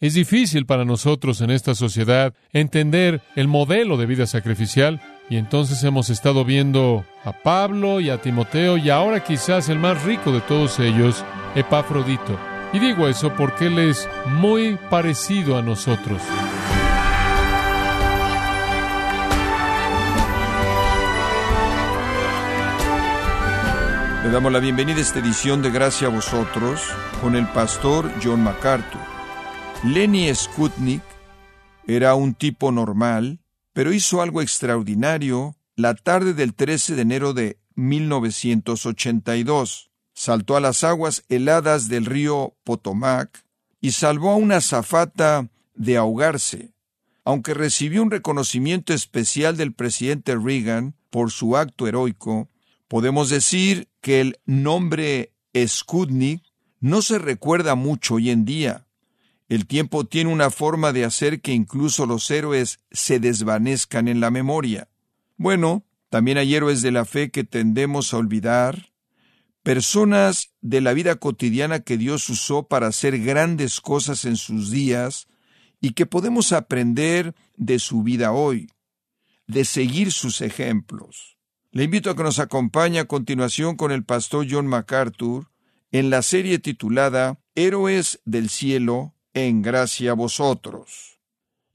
Es difícil para nosotros en esta sociedad entender el modelo de vida sacrificial y entonces hemos estado viendo a Pablo y a Timoteo y ahora quizás el más rico de todos ellos, Epafrodito. Y digo eso porque él es muy parecido a nosotros. Le damos la bienvenida a esta edición de Gracia a vosotros con el pastor John MacArthur. Lenny Skutnik era un tipo normal, pero hizo algo extraordinario la tarde del 13 de enero de 1982. Saltó a las aguas heladas del río Potomac y salvó a una zafata de ahogarse. Aunque recibió un reconocimiento especial del presidente Reagan por su acto heroico, podemos decir que el nombre Skutnik no se recuerda mucho hoy en día. El tiempo tiene una forma de hacer que incluso los héroes se desvanezcan en la memoria. Bueno, también hay héroes de la fe que tendemos a olvidar, personas de la vida cotidiana que Dios usó para hacer grandes cosas en sus días y que podemos aprender de su vida hoy, de seguir sus ejemplos. Le invito a que nos acompañe a continuación con el pastor John MacArthur en la serie titulada Héroes del Cielo, en gracia a vosotros.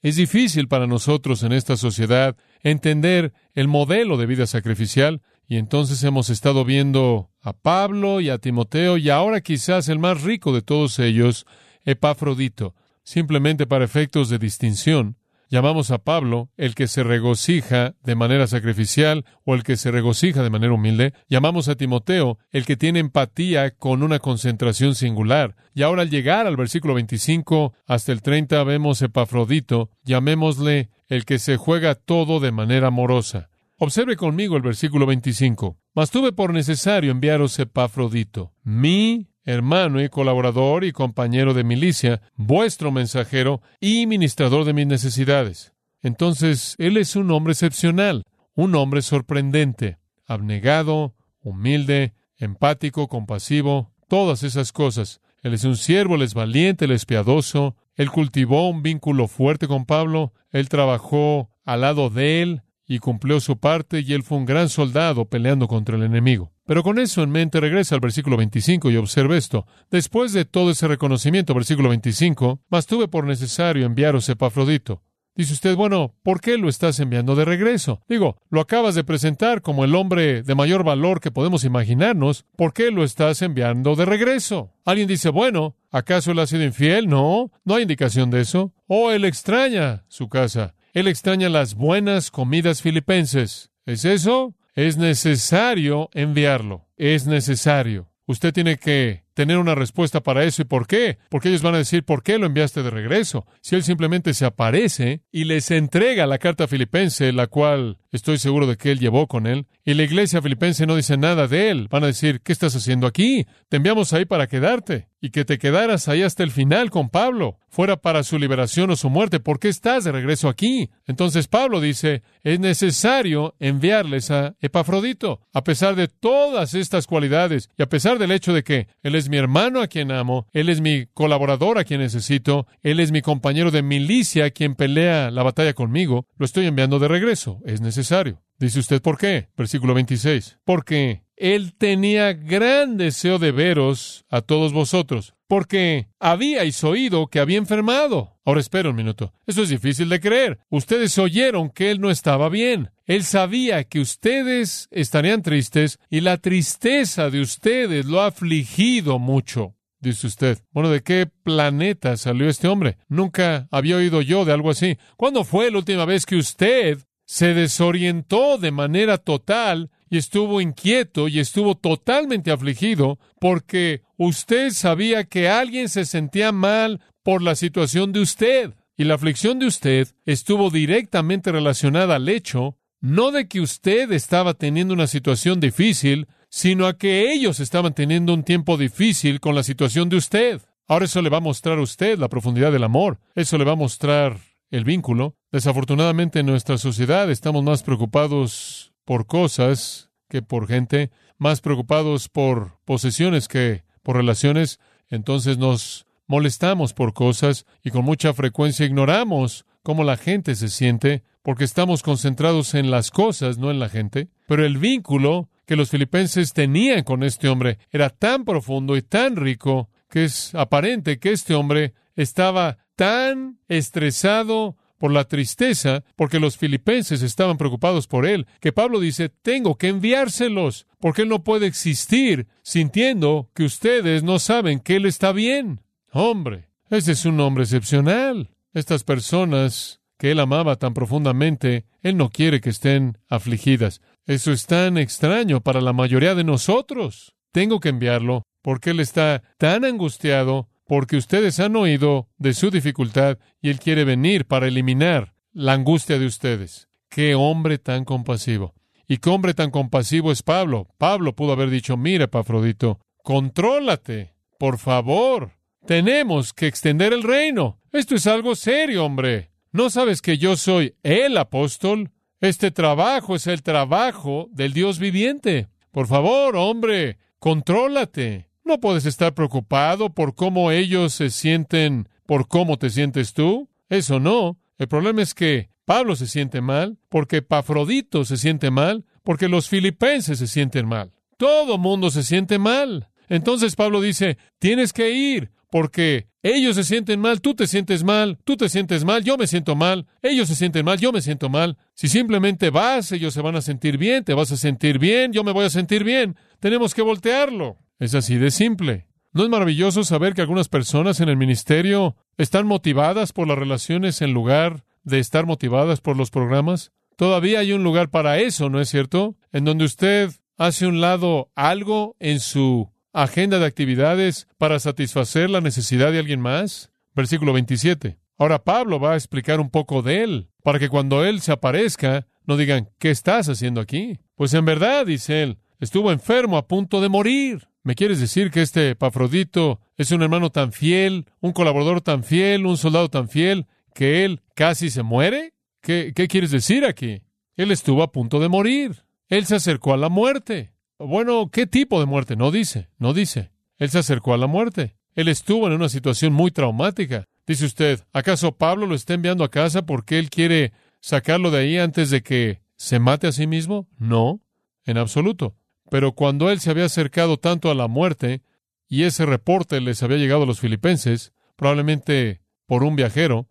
Es difícil para nosotros en esta sociedad entender el modelo de vida sacrificial y entonces hemos estado viendo a Pablo y a Timoteo y ahora quizás el más rico de todos ellos, Epafrodito, simplemente para efectos de distinción. Llamamos a Pablo el que se regocija de manera sacrificial o el que se regocija de manera humilde. Llamamos a Timoteo el que tiene empatía con una concentración singular. Y ahora al llegar al versículo 25 hasta el 30 vemos Epafrodito, llamémosle el que se juega todo de manera amorosa. Observe conmigo el versículo 25. Mas tuve por necesario enviaros Epafrodito, mi hermano y colaborador y compañero de milicia, vuestro mensajero y ministrador de mis necesidades. Entonces, Él es un hombre excepcional, un hombre sorprendente, abnegado, humilde, empático, compasivo, todas esas cosas. Él es un siervo, Él es valiente, Él es piadoso, Él cultivó un vínculo fuerte con Pablo, Él trabajó al lado de Él y cumplió su parte y Él fue un gran soldado peleando contra el enemigo. Pero con eso en mente regresa al versículo 25 y observe esto. Después de todo ese reconocimiento, versículo 25, mas tuve por necesario enviaros Epafrodito. Dice usted, bueno, ¿por qué lo estás enviando de regreso? Digo, lo acabas de presentar como el hombre de mayor valor que podemos imaginarnos. ¿Por qué lo estás enviando de regreso? Alguien dice, bueno, ¿acaso él ha sido infiel? No, no hay indicación de eso. O él extraña su casa. Él extraña las buenas comidas filipenses. ¿Es eso? Es necesario enviarlo. Es necesario. Usted tiene que tener una respuesta para eso. ¿Y por qué? Porque ellos van a decir, ¿por qué lo enviaste de regreso? Si él simplemente se aparece y les entrega la carta filipense, la cual estoy seguro de que él llevó con él, y la iglesia filipense no dice nada de él, van a decir, ¿qué estás haciendo aquí? Te enviamos ahí para quedarte y que te quedaras ahí hasta el final con Pablo, fuera para su liberación o su muerte. ¿Por qué estás de regreso aquí? Entonces Pablo dice, es necesario enviarles a Epafrodito, a pesar de todas estas cualidades y a pesar del hecho de que él es mi hermano a quien amo, Él es mi colaborador a quien necesito, Él es mi compañero de milicia a quien pelea la batalla conmigo, lo estoy enviando de regreso, es necesario. Dice usted, ¿por qué? Versículo 26. Porque Él tenía gran deseo de veros a todos vosotros, porque habíais oído que había enfermado. Ahora espera un minuto. Esto es difícil de creer. Ustedes oyeron que Él no estaba bien. Él sabía que ustedes estarían tristes y la tristeza de ustedes lo ha afligido mucho. Dice usted, bueno, ¿de qué planeta salió este hombre? Nunca había oído yo de algo así. ¿Cuándo fue la última vez que usted se desorientó de manera total y estuvo inquieto y estuvo totalmente afligido porque usted sabía que alguien se sentía mal por la situación de usted. Y la aflicción de usted estuvo directamente relacionada al hecho no de que usted estaba teniendo una situación difícil, sino a que ellos estaban teniendo un tiempo difícil con la situación de usted. Ahora eso le va a mostrar a usted la profundidad del amor. Eso le va a mostrar el vínculo. Desafortunadamente en nuestra sociedad estamos más preocupados por cosas que por gente, más preocupados por posesiones que por relaciones. Entonces nos molestamos por cosas y con mucha frecuencia ignoramos cómo la gente se siente porque estamos concentrados en las cosas, no en la gente. Pero el vínculo que los filipenses tenían con este hombre era tan profundo y tan rico que es aparente que este hombre estaba tan estresado por la tristeza, porque los filipenses estaban preocupados por él, que Pablo dice, tengo que enviárselos, porque él no puede existir sintiendo que ustedes no saben que él está bien. Hombre, ese es un hombre excepcional. Estas personas que él amaba tan profundamente, él no quiere que estén afligidas. Eso es tan extraño para la mayoría de nosotros. Tengo que enviarlo porque él está tan angustiado porque ustedes han oído de su dificultad y Él quiere venir para eliminar la angustia de ustedes. Qué hombre tan compasivo. Y qué hombre tan compasivo es Pablo. Pablo pudo haber dicho, mira, Pafrodito, contrólate, por favor. Tenemos que extender el reino. Esto es algo serio, hombre. ¿No sabes que yo soy el apóstol? Este trabajo es el trabajo del Dios viviente. Por favor, hombre, contrólate. No puedes estar preocupado por cómo ellos se sienten, por cómo te sientes tú. Eso no. El problema es que Pablo se siente mal, porque Pafrodito se siente mal, porque los filipenses se sienten mal. Todo mundo se siente mal. Entonces Pablo dice, tienes que ir, porque ellos se sienten mal, tú te sientes mal, tú te sientes mal, yo me siento mal, ellos se sienten mal, yo me siento mal. Si simplemente vas, ellos se van a sentir bien, te vas a sentir bien, yo me voy a sentir bien. Tenemos que voltearlo. Es así de simple. ¿No es maravilloso saber que algunas personas en el ministerio están motivadas por las relaciones en lugar de estar motivadas por los programas? Todavía hay un lugar para eso, ¿no es cierto? En donde usted hace un lado algo en su agenda de actividades para satisfacer la necesidad de alguien más. Versículo 27. Ahora Pablo va a explicar un poco de él, para que cuando él se aparezca, no digan, ¿qué estás haciendo aquí? Pues en verdad, dice él, estuvo enfermo a punto de morir. ¿Me quieres decir que este Epafrodito es un hermano tan fiel, un colaborador tan fiel, un soldado tan fiel, que él casi se muere? ¿Qué, qué quieres decir aquí? Él estuvo a punto de morir. Él se acercó a la muerte. Bueno, ¿qué tipo de muerte? No dice, no dice. Él se acercó a la muerte. Él estuvo en una situación muy traumática. Dice usted, ¿acaso Pablo lo está enviando a casa porque él quiere sacarlo de ahí antes de que se mate a sí mismo? No, en absoluto. Pero cuando él se había acercado tanto a la muerte, y ese reporte les había llegado a los filipenses, probablemente por un viajero,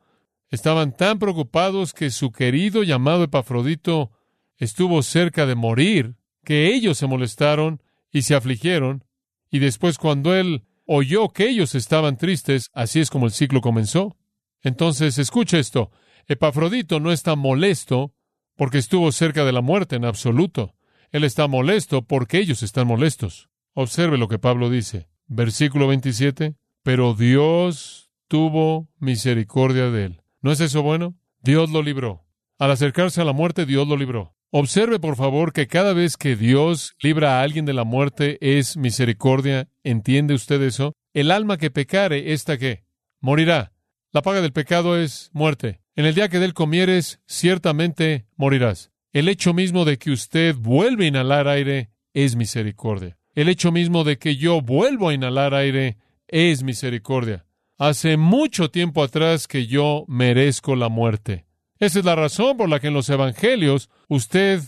estaban tan preocupados que su querido llamado Epafrodito estuvo cerca de morir, que ellos se molestaron y se afligieron, y después cuando él oyó que ellos estaban tristes, así es como el ciclo comenzó. Entonces, escucha esto, Epafrodito no está molesto porque estuvo cerca de la muerte en absoluto. Él está molesto porque ellos están molestos. Observe lo que Pablo dice. Versículo 27. Pero Dios tuvo misericordia de él. ¿No es eso bueno? Dios lo libró. Al acercarse a la muerte, Dios lo libró. Observe, por favor, que cada vez que Dios libra a alguien de la muerte es misericordia. ¿Entiende usted eso? El alma que pecare, ¿esta qué? Morirá. La paga del pecado es muerte. En el día que de él comieres, ciertamente morirás. El hecho mismo de que usted vuelve a inhalar aire es misericordia. El hecho mismo de que yo vuelvo a inhalar aire es misericordia. Hace mucho tiempo atrás que yo merezco la muerte. Esa es la razón por la que en los evangelios usted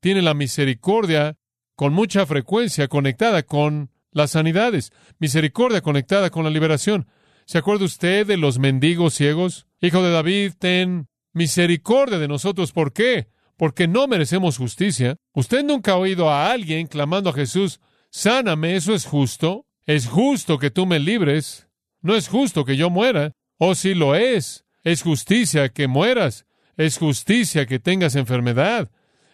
tiene la misericordia con mucha frecuencia conectada con las sanidades, misericordia conectada con la liberación. ¿Se acuerda usted de los mendigos ciegos? Hijo de David, ten misericordia de nosotros. ¿Por qué? Porque no merecemos justicia. Usted nunca ha oído a alguien clamando a Jesús, sáname, eso es justo. Es justo que tú me libres. No es justo que yo muera. Oh, sí lo es. Es justicia que mueras. Es justicia que tengas enfermedad.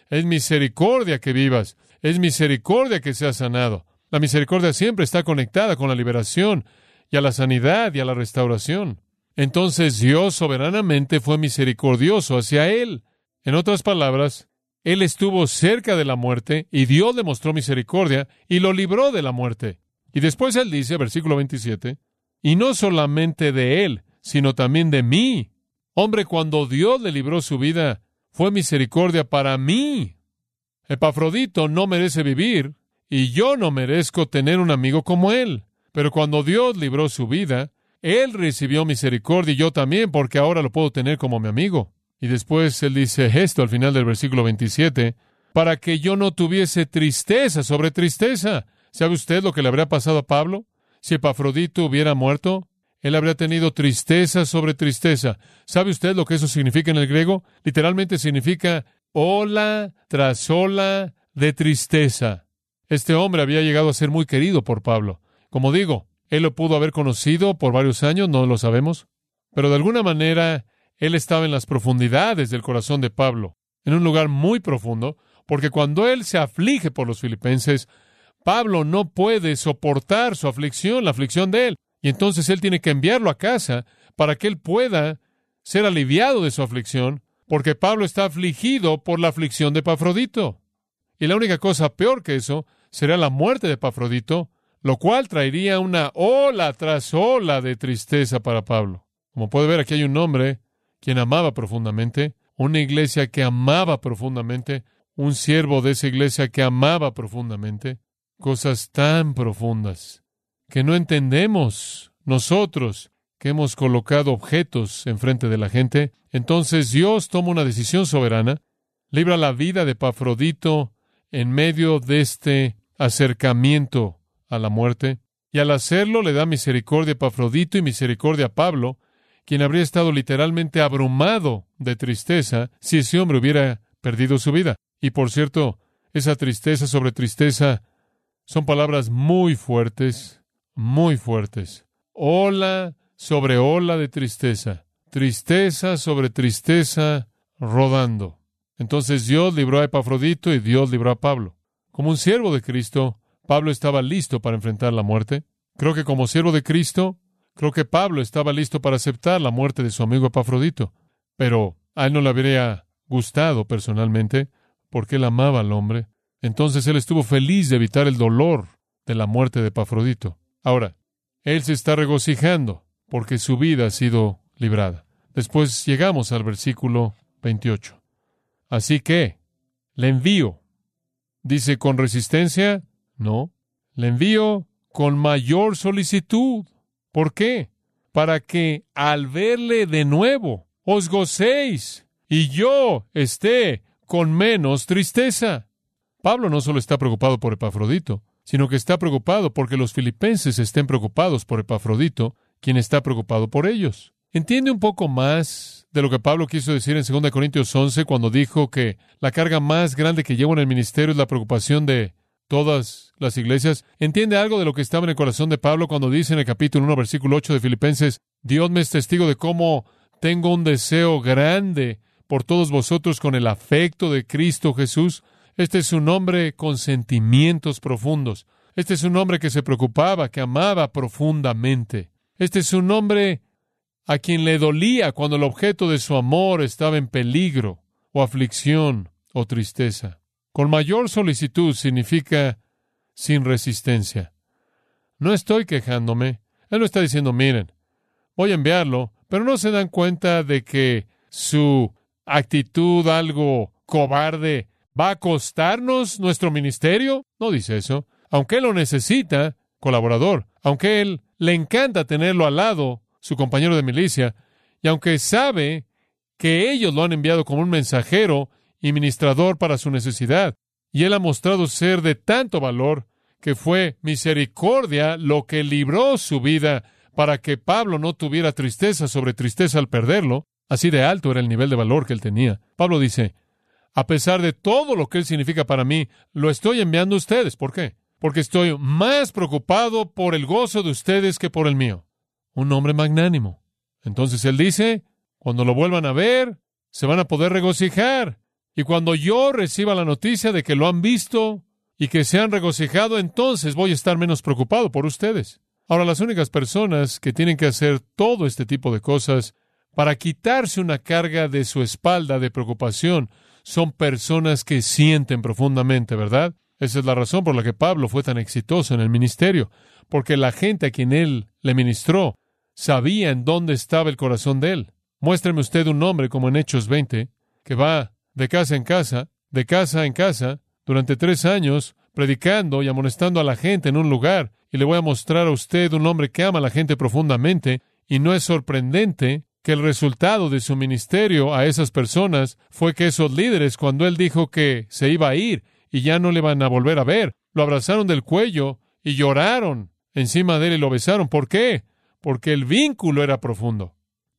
Es misericordia que vivas. Es misericordia que seas sanado. La misericordia siempre está conectada con la liberación y a la sanidad y a la restauración. Entonces Dios soberanamente fue misericordioso hacia él. En otras palabras, él estuvo cerca de la muerte y Dios le mostró misericordia y lo libró de la muerte. Y después él dice, versículo 27, y no solamente de él, sino también de mí. Hombre, cuando Dios le libró su vida, fue misericordia para mí. Epafrodito no merece vivir y yo no merezco tener un amigo como él. Pero cuando Dios libró su vida, Él recibió misericordia y yo también, porque ahora lo puedo tener como mi amigo. Y después él dice esto al final del versículo 27, para que yo no tuviese tristeza sobre tristeza. ¿Sabe usted lo que le habría pasado a Pablo? Si Epafrodito hubiera muerto, él habría tenido tristeza sobre tristeza. ¿Sabe usted lo que eso significa en el griego? Literalmente significa ola tras ola de tristeza. Este hombre había llegado a ser muy querido por Pablo. Como digo, él lo pudo haber conocido por varios años, no lo sabemos. Pero de alguna manera, él estaba en las profundidades del corazón de Pablo, en un lugar muy profundo, porque cuando él se aflige por los filipenses, Pablo no puede soportar su aflicción, la aflicción de él. Y entonces él tiene que enviarlo a casa para que él pueda ser aliviado de su aflicción, porque Pablo está afligido por la aflicción de Pafrodito. Y la única cosa peor que eso será la muerte de Pafrodito, lo cual traería una ola tras ola de tristeza para Pablo. Como puede ver, aquí hay un hombre quien amaba profundamente, una iglesia que amaba profundamente, un siervo de esa iglesia que amaba profundamente, cosas tan profundas que no entendemos nosotros que hemos colocado objetos enfrente de la gente. Entonces Dios toma una decisión soberana, libra la vida de Pafrodito en medio de este acercamiento a la muerte, y al hacerlo le da misericordia a Pafrodito y misericordia a Pablo, quien habría estado literalmente abrumado de tristeza si ese hombre hubiera perdido su vida. Y por cierto, esa tristeza sobre tristeza son palabras muy fuertes, muy fuertes. Ola sobre ola de tristeza, tristeza sobre tristeza rodando. Entonces Dios libró a Epafrodito y Dios libró a Pablo. Como un siervo de Cristo, Pablo estaba listo para enfrentar la muerte. Creo que como siervo de Cristo, creo que Pablo estaba listo para aceptar la muerte de su amigo Epafrodito. Pero a él no le habría gustado personalmente, porque él amaba al hombre. Entonces él estuvo feliz de evitar el dolor de la muerte de Epafrodito. Ahora, él se está regocijando porque su vida ha sido librada. Después llegamos al versículo 28. Así que, le envío. Dice con resistencia, no, le envío con mayor solicitud. ¿Por qué? Para que al verle de nuevo os gocéis y yo esté con menos tristeza. Pablo no solo está preocupado por Epafrodito, sino que está preocupado porque los filipenses estén preocupados por Epafrodito, quien está preocupado por ellos. ¿Entiende un poco más de lo que Pablo quiso decir en 2 Corintios 11 cuando dijo que la carga más grande que lleva en el ministerio es la preocupación de todas las iglesias. ¿Entiende algo de lo que estaba en el corazón de Pablo cuando dice en el capítulo 1, versículo 8 de Filipenses, Dios me es testigo de cómo tengo un deseo grande por todos vosotros con el afecto de Cristo Jesús? Este es un hombre con sentimientos profundos. Este es un hombre que se preocupaba, que amaba profundamente. Este es un hombre a quien le dolía cuando el objeto de su amor estaba en peligro, o aflicción, o tristeza. Con mayor solicitud significa sin resistencia. No estoy quejándome. Él no está diciendo, miren, voy a enviarlo, pero no se dan cuenta de que su actitud algo cobarde va a costarnos nuestro ministerio. No dice eso. Aunque él lo necesita, colaborador, aunque él le encanta tenerlo al lado, su compañero de milicia, y aunque sabe que ellos lo han enviado como un mensajero y ministrador para su necesidad. Y él ha mostrado ser de tanto valor que fue misericordia lo que libró su vida para que Pablo no tuviera tristeza sobre tristeza al perderlo. Así de alto era el nivel de valor que él tenía. Pablo dice, a pesar de todo lo que él significa para mí, lo estoy enviando a ustedes. ¿Por qué? Porque estoy más preocupado por el gozo de ustedes que por el mío. Un hombre magnánimo. Entonces él dice, cuando lo vuelvan a ver, se van a poder regocijar. Y cuando yo reciba la noticia de que lo han visto y que se han regocijado, entonces voy a estar menos preocupado por ustedes. Ahora, las únicas personas que tienen que hacer todo este tipo de cosas para quitarse una carga de su espalda de preocupación son personas que sienten profundamente, ¿verdad? Esa es la razón por la que Pablo fue tan exitoso en el ministerio, porque la gente a quien él le ministró sabía en dónde estaba el corazón de él. Muéstreme usted un hombre como en Hechos 20, que va de casa en casa, de casa en casa, durante tres años, predicando y amonestando a la gente en un lugar, y le voy a mostrar a usted un hombre que ama a la gente profundamente Y no es sorprendente que el resultado de su ministerio a esas personas fue que esos líderes, cuando él dijo que se iba a ir y ya no le van a volver a ver, lo abrazaron del cuello y lloraron encima de él y lo besaron. ¿Por qué? Porque el vínculo era profundo.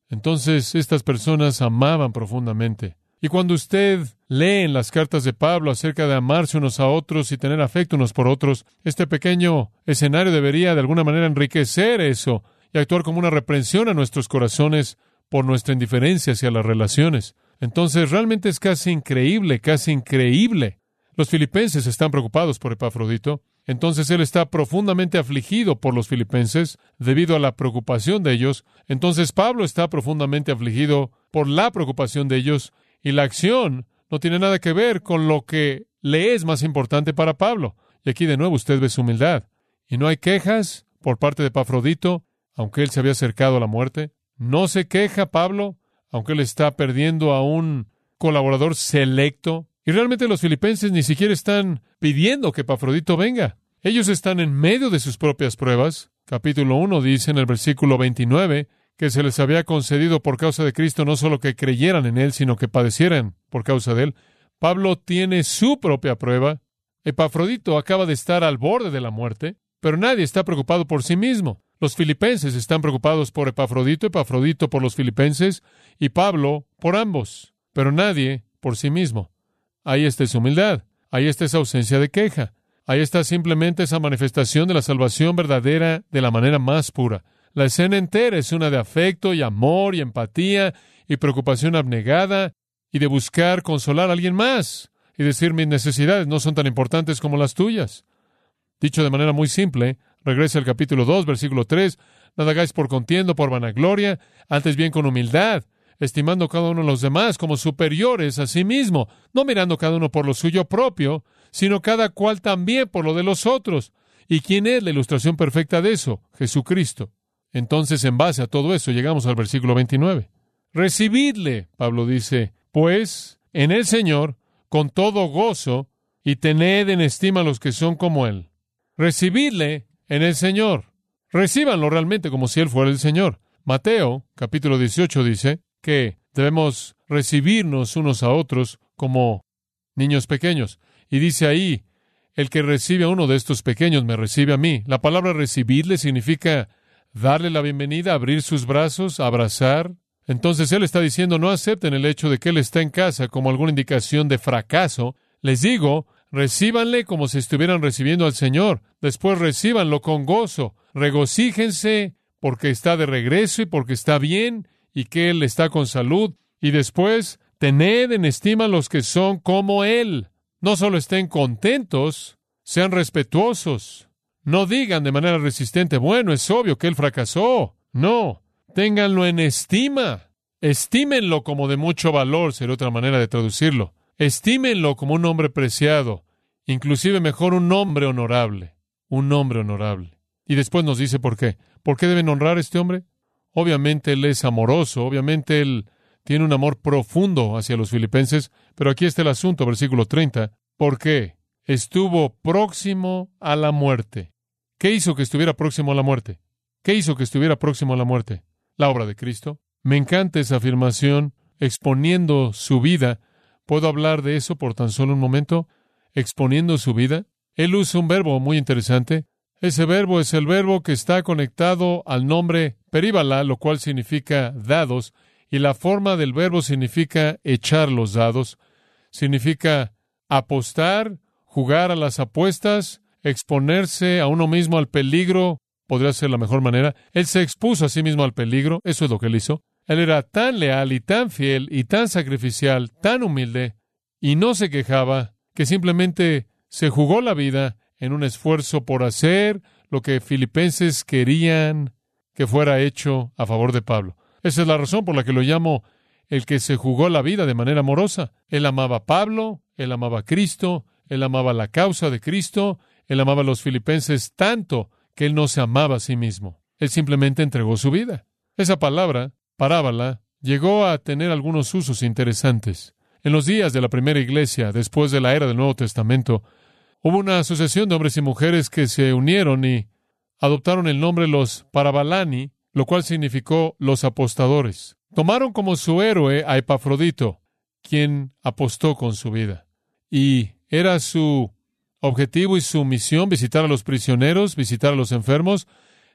Entonces estas personas amaban profundamente. Y cuando usted lee en las cartas de Pablo acerca de amarse unos a otros y tener afecto unos por otros, este pequeño escenario debería de alguna manera enriquecer eso y actuar como una reprensión a nuestros corazones por nuestra indiferencia hacia las relaciones. Entonces realmente es casi increíble, casi increíble. Los filipenses están preocupados por Epafrodito. Entonces él está profundamente afligido por los filipenses debido a la preocupación de ellos. Entonces Pablo está profundamente afligido por la preocupación de ellos y la acción no tiene nada que ver con lo que le es más importante para Pablo. Y aquí de nuevo usted ve su humildad. Y no hay quejas por parte de Pafrodito, aunque él se había acercado a la muerte. No se queja Pablo, aunque él está perdiendo a un colaborador selecto. Y realmente los filipenses ni siquiera están pidiendo que Pafrodito venga. Ellos están en medio de sus propias pruebas. Capítulo 1 dice en el versículo 29, que se les había concedido por causa de Cristo no solo que creyeran en Él, sino que padecieran por causa de Él. Pablo tiene su propia prueba. Epafrodito acaba de estar al borde de la muerte, pero nadie está preocupado por sí mismo. Los filipenses están preocupados por Epafrodito, Epafrodito por los filipenses y Pablo por ambos, pero nadie por sí mismo. Ahí está esa humildad, ahí está esa ausencia de queja, ahí está simplemente esa manifestación de la salvación verdadera de la manera más pura. La escena entera es una de afecto y amor y empatía y preocupación abnegada y de buscar consolar a alguien más y decir mis necesidades no son tan importantes como las tuyas. Dicho de manera muy simple, regresa al capítulo 2, versículo 3, nada hagáis por contiendo, por vanagloria, antes bien con humildad, estimando cada uno de los demás como superiores a sí mismo, no mirando cada uno por lo suyo propio, sino cada cual también por lo de los otros. ¿Y quién es la ilustración perfecta de eso? Jesucristo. Entonces, en base a todo eso, llegamos al versículo 29. Recibidle, Pablo dice, pues en el Señor, con todo gozo, y tened en estima a los que son como Él. Recibidle en el Señor. Recíbanlo realmente como si Él fuera el Señor. Mateo, capítulo 18, dice que debemos recibirnos unos a otros como niños pequeños. Y dice ahí, el que recibe a uno de estos pequeños me recibe a mí. La palabra recibirle significa darle la bienvenida, abrir sus brazos, abrazar. Entonces Él está diciendo, no acepten el hecho de que Él está en casa como alguna indicación de fracaso. Les digo, recíbanle como si estuvieran recibiendo al Señor. Después recíbanlo con gozo. Regocíjense porque está de regreso y porque está bien y que Él está con salud. Y después, tened en estima los que son como Él. No solo estén contentos, sean respetuosos. No digan de manera resistente, bueno, es obvio que él fracasó. No, ténganlo en estima. Estímenlo como de mucho valor, sería otra manera de traducirlo. Estímenlo como un hombre preciado, inclusive mejor un hombre honorable, un hombre honorable. Y después nos dice por qué. ¿Por qué deben honrar a este hombre? Obviamente él es amoroso, obviamente él tiene un amor profundo hacia los filipenses, pero aquí está el asunto, versículo 30. ¿Por qué? Estuvo próximo a la muerte. ¿Qué hizo que estuviera próximo a la muerte? ¿Qué hizo que estuviera próximo a la muerte? La obra de Cristo. Me encanta esa afirmación, exponiendo su vida. ¿Puedo hablar de eso por tan solo un momento? Exponiendo su vida. Él usa un verbo muy interesante. Ese verbo es el verbo que está conectado al nombre períbala, lo cual significa dados, y la forma del verbo significa echar los dados. Significa apostar, jugar a las apuestas, exponerse a uno mismo al peligro podría ser la mejor manera. Él se expuso a sí mismo al peligro, eso es lo que él hizo. Él era tan leal y tan fiel y tan sacrificial, tan humilde, y no se quejaba, que simplemente se jugó la vida en un esfuerzo por hacer lo que filipenses querían que fuera hecho a favor de Pablo. Esa es la razón por la que lo llamo el que se jugó la vida de manera amorosa. Él amaba a Pablo, él amaba a Cristo, él amaba la causa de Cristo, él amaba a los filipenses tanto que él no se amaba a sí mismo. Él simplemente entregó su vida. Esa palabra, parábola, llegó a tener algunos usos interesantes. En los días de la primera iglesia, después de la era del Nuevo Testamento, hubo una asociación de hombres y mujeres que se unieron y adoptaron el nombre los parabalani, lo cual significó los apostadores. Tomaron como su héroe a Epafrodito, quien apostó con su vida. Y era su objetivo y su misión visitar a los prisioneros, visitar a los enfermos,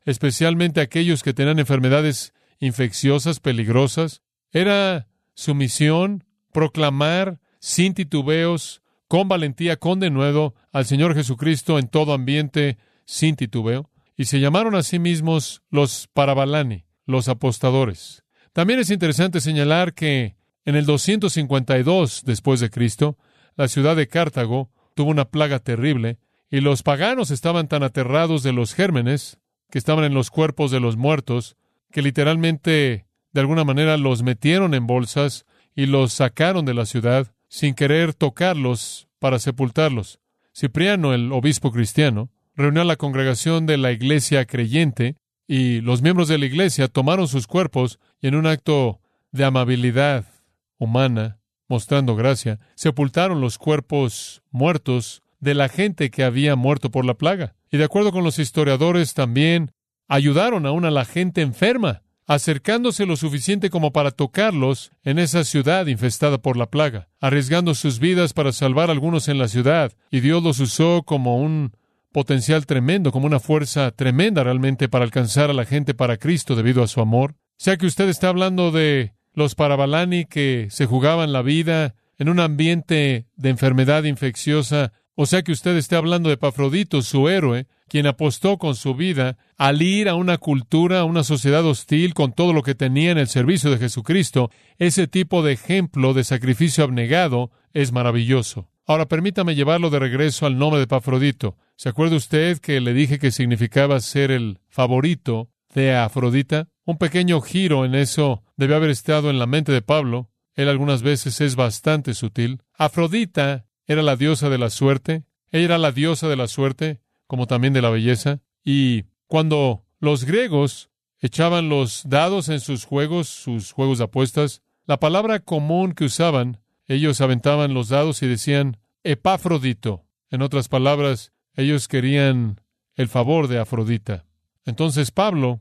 especialmente aquellos que tenían enfermedades infecciosas, peligrosas. Era su misión proclamar sin titubeos, con valentía, con denuedo, al Señor Jesucristo en todo ambiente, sin titubeo. Y se llamaron a sí mismos los Parabalani, los apostadores. También es interesante señalar que en el 252 después de Cristo, la ciudad de Cartago tuvo una plaga terrible y los paganos estaban tan aterrados de los gérmenes que estaban en los cuerpos de los muertos que literalmente de alguna manera los metieron en bolsas y los sacaron de la ciudad sin querer tocarlos para sepultarlos. Cipriano, el obispo cristiano, reunió a la congregación de la iglesia creyente y los miembros de la iglesia tomaron sus cuerpos y en un acto de amabilidad humana, mostrando gracia, sepultaron los cuerpos muertos de la gente que había muerto por la plaga. Y de acuerdo con los historiadores también ayudaron aún a la gente enferma, acercándose lo suficiente como para tocarlos en esa ciudad infestada por la plaga, arriesgando sus vidas para salvar a algunos en la ciudad. Y Dios los usó como un potencial tremendo, como una fuerza tremenda realmente para alcanzar a la gente para Cristo debido a su amor. Sea que usted está hablando de los Parabalani que se jugaban la vida en un ambiente de enfermedad infecciosa, o sea que usted esté hablando de Pafrodito, su héroe, quien apostó con su vida al ir a una cultura, a una sociedad hostil con todo lo que tenía en el servicio de Jesucristo, ese tipo de ejemplo de sacrificio abnegado es maravilloso. Ahora permítame llevarlo de regreso al nombre de Pafrodito. ¿Se acuerda usted que le dije que significaba ser el favorito de Afrodita? Un pequeño giro en eso debe haber estado en la mente de Pablo. Él algunas veces es bastante sutil. Afrodita era la diosa de la suerte. Ella era la diosa de la suerte, como también de la belleza. Y cuando los griegos echaban los dados en sus juegos, sus juegos de apuestas, la palabra común que usaban, ellos aventaban los dados y decían Epafrodito. En otras palabras, ellos querían el favor de Afrodita. Entonces Pablo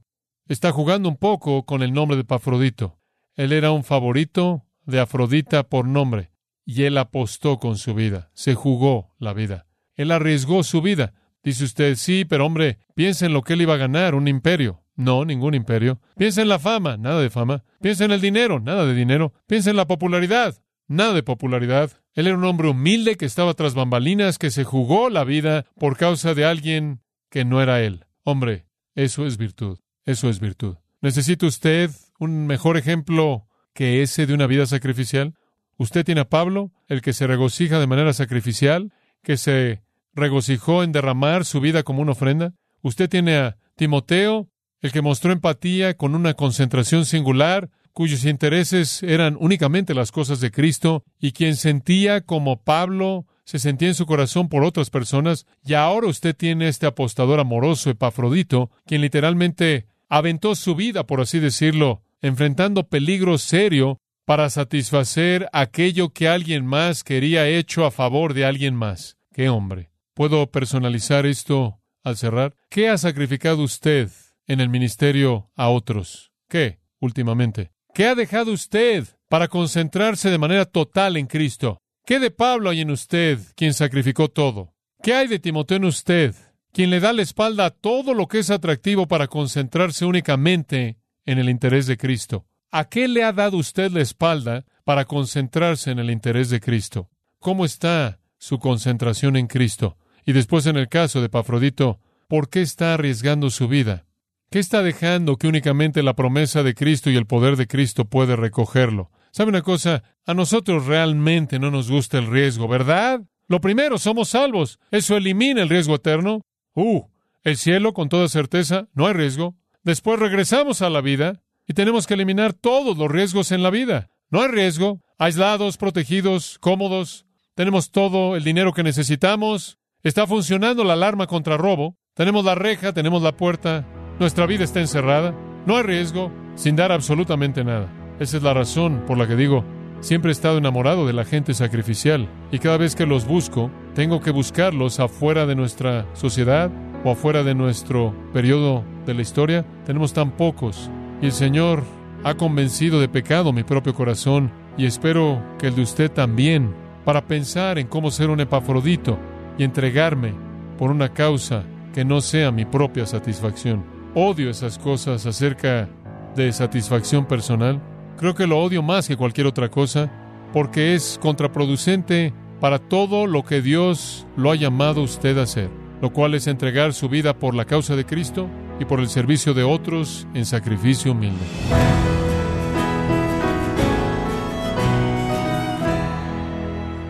está jugando un poco con el nombre de Pafrodito. Él era un favorito de Afrodita por nombre, y él apostó con su vida, se jugó la vida. Él arriesgó su vida. Dice usted, sí, pero hombre, piensa en lo que él iba a ganar, un imperio. No, ningún imperio. Piensa en la fama, nada de fama. Piensa en el dinero, nada de dinero. Piensa en la popularidad, nada de popularidad. Él era un hombre humilde que estaba tras bambalinas, que se jugó la vida por causa de alguien que no era él. Hombre, eso es virtud. Eso es virtud. ¿Necesita usted un mejor ejemplo que ese de una vida sacrificial? Usted tiene a Pablo, el que se regocija de manera sacrificial, que se regocijó en derramar su vida como una ofrenda. Usted tiene a Timoteo, el que mostró empatía con una concentración singular, cuyos intereses eran únicamente las cosas de Cristo, y quien sentía como Pablo se sentía en su corazón por otras personas, y ahora usted tiene este apostador amoroso Epafrodito, quien literalmente aventó su vida, por así decirlo, enfrentando peligro serio para satisfacer aquello que alguien más quería hecho a favor de alguien más. ¡Qué hombre! ¿Puedo personalizar esto al cerrar? ¿Qué ha sacrificado usted en el ministerio a otros? ¿Qué últimamente? ¿Qué ha dejado usted para concentrarse de manera total en Cristo? ¿Qué de Pablo hay en usted, quien sacrificó todo? ¿Qué hay de Timoteo en usted, quien le da la espalda a todo lo que es atractivo para concentrarse únicamente en el interés de Cristo. ¿A qué le ha dado usted la espalda para concentrarse en el interés de Cristo? ¿Cómo está su concentración en Cristo? Y después en el caso de Pafrodito, ¿por qué está arriesgando su vida? ¿Qué está dejando que únicamente la promesa de Cristo y el poder de Cristo puede recogerlo? ¿Sabe una cosa? A nosotros realmente no nos gusta el riesgo, ¿verdad? Lo primero, somos salvos. Eso elimina el riesgo eterno. Uh, el cielo, con toda certeza, no hay riesgo. Después regresamos a la vida y tenemos que eliminar todos los riesgos en la vida. No hay riesgo. Aislados, protegidos, cómodos. Tenemos todo el dinero que necesitamos. Está funcionando la alarma contra robo. Tenemos la reja, tenemos la puerta. Nuestra vida está encerrada. No hay riesgo, sin dar absolutamente nada. Esa es la razón por la que digo, siempre he estado enamorado de la gente sacrificial. Y cada vez que los busco, tengo que buscarlos afuera de nuestra sociedad o afuera de nuestro periodo de la historia, tenemos tan pocos. Y el Señor ha convencido de pecado mi propio corazón y espero que el de usted también, para pensar en cómo ser un epafrodito y entregarme por una causa que no sea mi propia satisfacción. Odio esas cosas acerca de satisfacción personal. Creo que lo odio más que cualquier otra cosa porque es contraproducente para todo lo que Dios lo ha llamado usted a hacer, lo cual es entregar su vida por la causa de Cristo y por el servicio de otros en sacrificio humilde.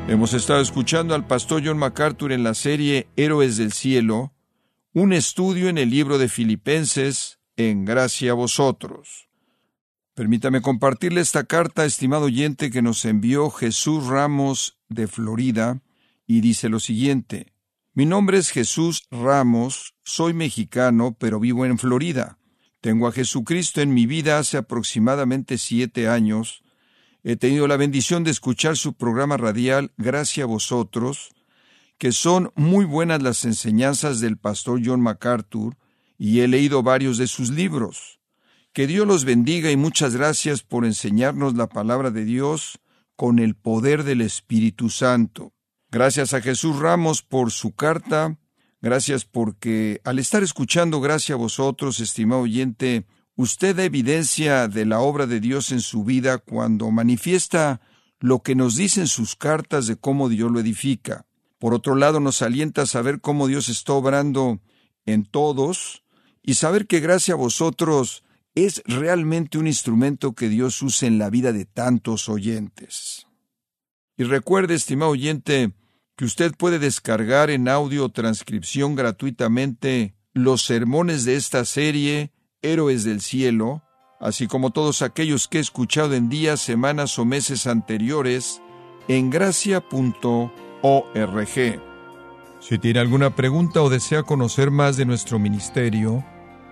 Hemos estado escuchando al pastor John MacArthur en la serie Héroes del Cielo, un estudio en el libro de Filipenses, en gracia a vosotros. Permítame compartirle esta carta, estimado oyente, que nos envió Jesús Ramos de Florida, y dice lo siguiente. Mi nombre es Jesús Ramos, soy mexicano, pero vivo en Florida. Tengo a Jesucristo en mi vida hace aproximadamente siete años, He tenido la bendición de escuchar su programa radial Gracias a vosotros, que son muy buenas las enseñanzas del pastor John MacArthur, y he leído varios de sus libros. Que Dios los bendiga y muchas gracias por enseñarnos la palabra de Dios con el poder del Espíritu Santo. Gracias a Jesús Ramos por su carta. Gracias porque al estar escuchando, gracias a vosotros, estimado oyente, Usted da evidencia de la obra de Dios en su vida cuando manifiesta lo que nos dicen sus cartas de cómo Dios lo edifica. Por otro lado, nos alienta a saber cómo Dios está obrando en todos y saber que gracias a vosotros es realmente un instrumento que Dios usa en la vida de tantos oyentes. Y recuerde, estimado oyente, que usted puede descargar en audio transcripción gratuitamente los sermones de esta serie héroes del cielo, así como todos aquellos que he escuchado en días, semanas o meses anteriores, en gracia.org. Si tiene alguna pregunta o desea conocer más de nuestro ministerio,